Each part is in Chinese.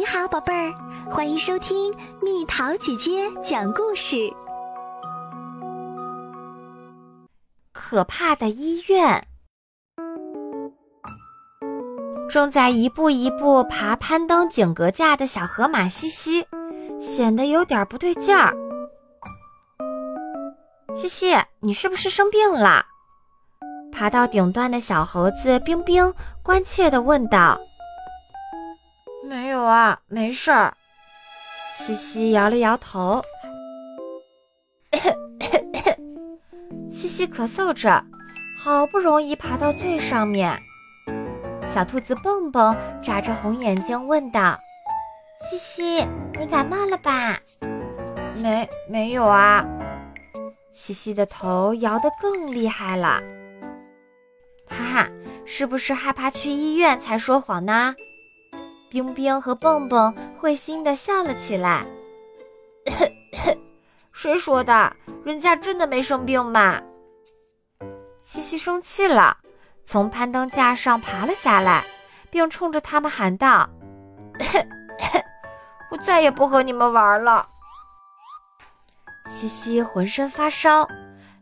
你好，宝贝儿，欢迎收听蜜桃姐姐讲故事。可怕的医院，正在一步一步爬攀登井格架的小河马西西，显得有点不对劲儿。西西，你是不是生病了？爬到顶端的小猴子冰冰关切地问道。没有啊，没事儿。西西摇了摇头，西西咳嗽着，好不容易爬到最上面。小兔子蹦蹦眨着红眼睛问道：“西西，你感冒了吧？”“没，没有啊。”西西的头摇得更厉害了。哈哈，是不是害怕去医院才说谎呢？冰冰和蹦蹦会心的笑了起来。谁说的？人家真的没生病嘛！西西生气了，从攀登架上爬了下来，并冲着他们喊道：“ 我再也不和你们玩了。”西西浑身发烧，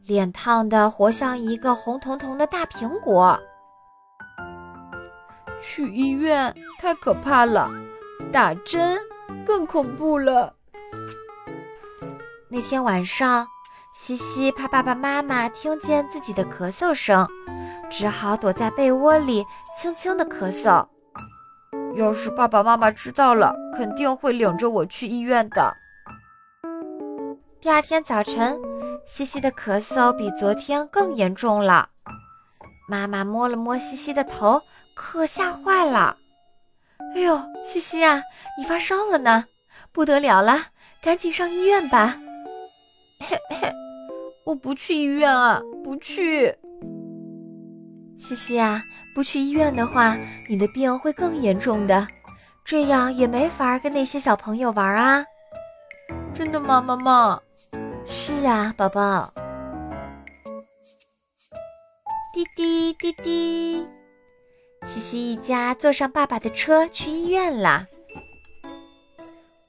脸烫得活像一个红彤彤的大苹果。去医院太可怕了，打针更恐怖了。那天晚上，西西怕爸爸妈妈听见自己的咳嗽声，只好躲在被窝里轻轻的咳嗽。要是爸爸妈妈知道了，肯定会领着我去医院的。第二天早晨，西西的咳嗽比昨天更严重了。妈妈摸了摸西西的头。可吓坏了！哎呦，西西啊，你发烧了呢，不得了了，赶紧上医院吧！嘿嘿，我不去医院啊，不去。西西啊，不去医院的话，你的病会更严重的，这样也没法跟那些小朋友玩啊。真的吗，妈妈？是啊，宝宝。滴滴滴滴。西西一家坐上爸爸的车去医院了。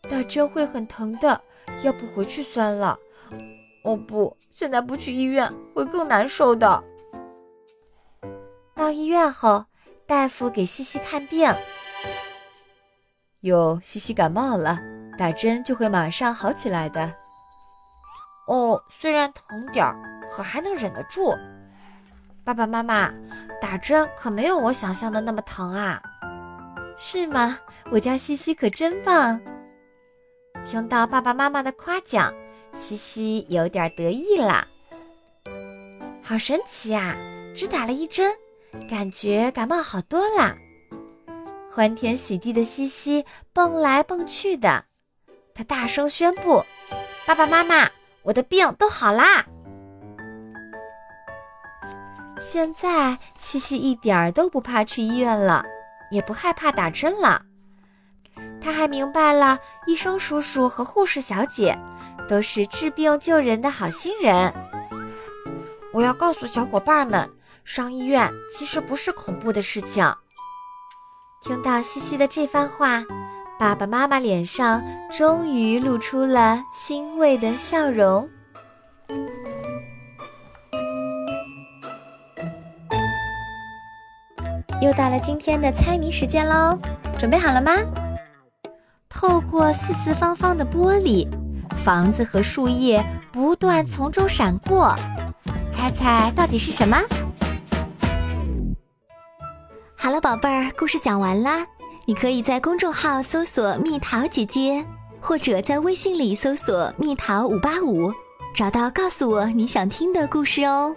打针会很疼的，要不回去算了。哦不，现在不去医院会更难受的。到医院后，大夫给西西看病。哟，西西感冒了，打针就会马上好起来的。哦，虽然疼点儿，可还能忍得住。爸爸妈妈。打针可没有我想象的那么疼啊，是吗？我家西西可真棒。听到爸爸妈妈的夸奖，西西有点得意啦。好神奇呀！只打了一针，感觉感冒好多了。欢天喜地的西西蹦来蹦去的，他大声宣布：“爸爸妈妈，我的病都好啦！”现在西西一点儿都不怕去医院了，也不害怕打针了。他还明白了，医生叔叔和护士小姐都是治病救人的好心人。我要告诉小伙伴们，上医院其实不是恐怖的事情。听到西西的这番话，爸爸妈妈脸上终于露出了欣慰的笑容。又到了今天的猜谜时间喽，准备好了吗？透过四四方方的玻璃，房子和树叶不断从中闪过，猜猜到底是什么？好了，宝贝儿，故事讲完啦。你可以在公众号搜索“蜜桃姐姐”，或者在微信里搜索“蜜桃五八五”，找到告诉我你想听的故事哦。